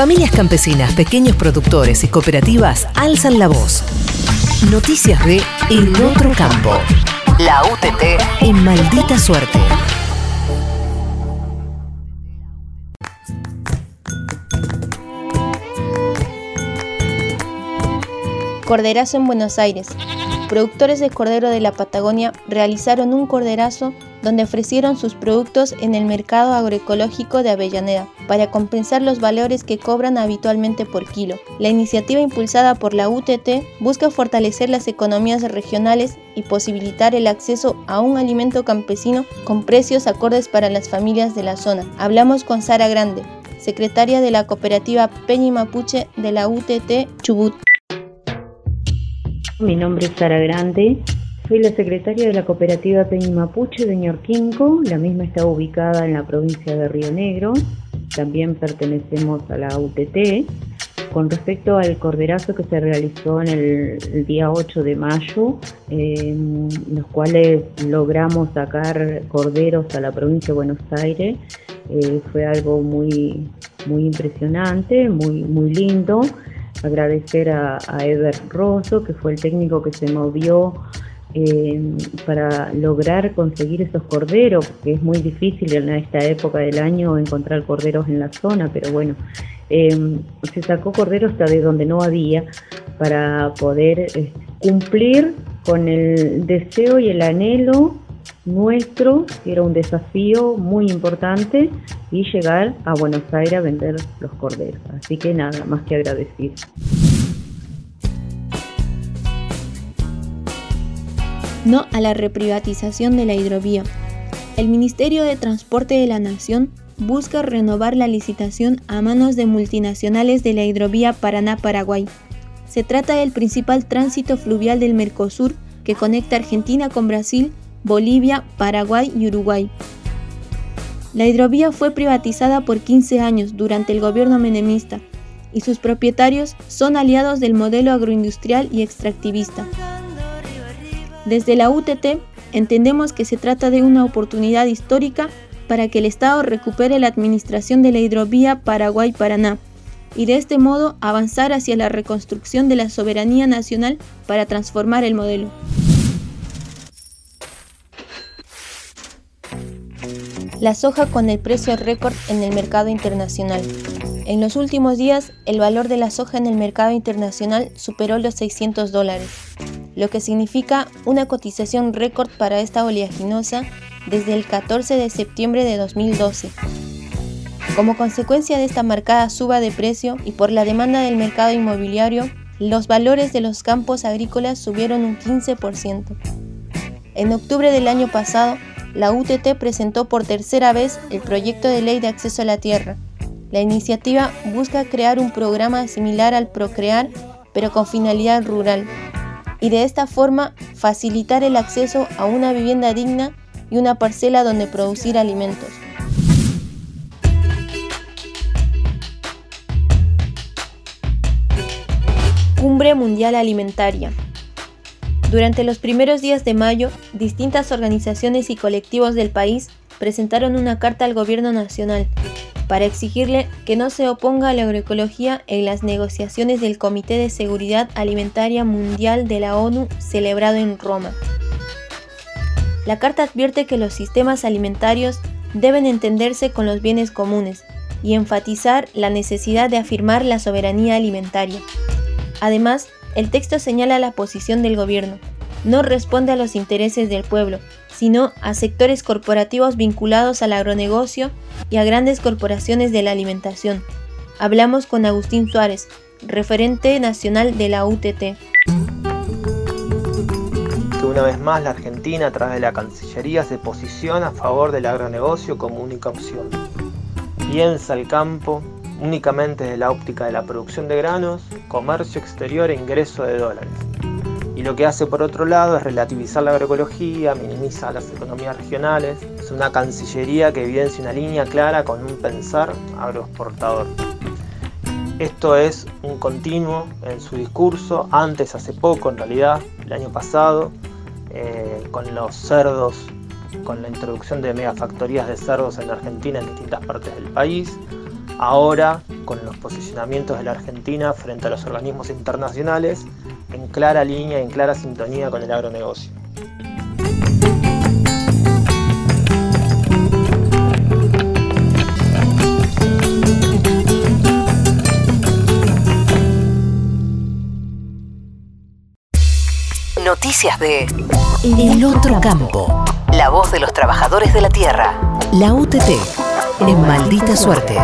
Familias campesinas, pequeños productores y cooperativas alzan la voz. Noticias de En Otro Campo. La UTT en maldita suerte. Corderazo en Buenos Aires. Productores de cordero de la Patagonia realizaron un corderazo donde ofrecieron sus productos en el mercado agroecológico de Avellaneda para compensar los valores que cobran habitualmente por kilo. La iniciativa impulsada por la UTT busca fortalecer las economías regionales y posibilitar el acceso a un alimento campesino con precios acordes para las familias de la zona. Hablamos con Sara Grande, secretaria de la cooperativa Peñi Mapuche de la UTT Chubut. Mi nombre es Sara Grande, soy la secretaria de la cooperativa Peñi Mapuche de Ñorquinco, la misma está ubicada en la provincia de Río Negro, también pertenecemos a la UTT. Con respecto al corderazo que se realizó en el, día 8 de mayo, en los cuales logramos sacar corderos a la provincia de Buenos Aires, eh, fue algo muy, muy impresionante, muy, muy lindo. Agradecer a, a Ever Rosso, que fue el técnico que se movió eh, para lograr conseguir esos corderos, que es muy difícil en esta época del año encontrar corderos en la zona, pero bueno, eh, se sacó corderos hasta de donde no había para poder eh, cumplir con el deseo y el anhelo nuestro, que era un desafío muy importante, y llegar a Buenos Aires a vender los corderos. Así que nada, más que agradecer. No a la reprivatización de la hidrovía. El Ministerio de Transporte de la Nación busca renovar la licitación a manos de multinacionales de la hidrovía Paraná-Paraguay. Se trata del principal tránsito fluvial del Mercosur que conecta Argentina con Brasil Bolivia, Paraguay y Uruguay. La hidrovía fue privatizada por 15 años durante el gobierno menemista y sus propietarios son aliados del modelo agroindustrial y extractivista. Desde la UTT entendemos que se trata de una oportunidad histórica para que el Estado recupere la administración de la hidrovía Paraguay-Paraná y de este modo avanzar hacia la reconstrucción de la soberanía nacional para transformar el modelo. La soja con el precio récord en el mercado internacional. En los últimos días, el valor de la soja en el mercado internacional superó los 600 dólares, lo que significa una cotización récord para esta oleaginosa desde el 14 de septiembre de 2012. Como consecuencia de esta marcada suba de precio y por la demanda del mercado inmobiliario, los valores de los campos agrícolas subieron un 15%. En octubre del año pasado, la UTT presentó por tercera vez el proyecto de ley de acceso a la tierra. La iniciativa busca crear un programa similar al Procrear, pero con finalidad rural, y de esta forma facilitar el acceso a una vivienda digna y una parcela donde producir alimentos. Cumbre Mundial Alimentaria. Durante los primeros días de mayo, distintas organizaciones y colectivos del país presentaron una carta al gobierno nacional para exigirle que no se oponga a la agroecología en las negociaciones del Comité de Seguridad Alimentaria Mundial de la ONU celebrado en Roma. La carta advierte que los sistemas alimentarios deben entenderse con los bienes comunes y enfatizar la necesidad de afirmar la soberanía alimentaria. Además, el texto señala la posición del gobierno. No responde a los intereses del pueblo, sino a sectores corporativos vinculados al agronegocio y a grandes corporaciones de la alimentación. Hablamos con Agustín Suárez, referente nacional de la UTT. Una vez más, la Argentina, a través de la Cancillería, se posiciona a favor del agronegocio como única opción. Piensa el campo, únicamente desde la óptica de la producción de granos, comercio exterior e ingreso de dólares. Y lo que hace por otro lado es relativizar la agroecología, minimiza las economías regionales. Es una cancillería que evidencia una línea clara con un pensar agroexportador. Esto es un continuo en su discurso, antes, hace poco en realidad, el año pasado, eh, con los cerdos, con la introducción de megafactorías de cerdos en Argentina en distintas partes del país, ahora con los posicionamientos de la Argentina frente a los organismos internacionales en clara línea y en clara sintonía con el agronegocio. Noticias de El Otro Campo. La voz de los trabajadores de la tierra. La UTT. En maldita suerte.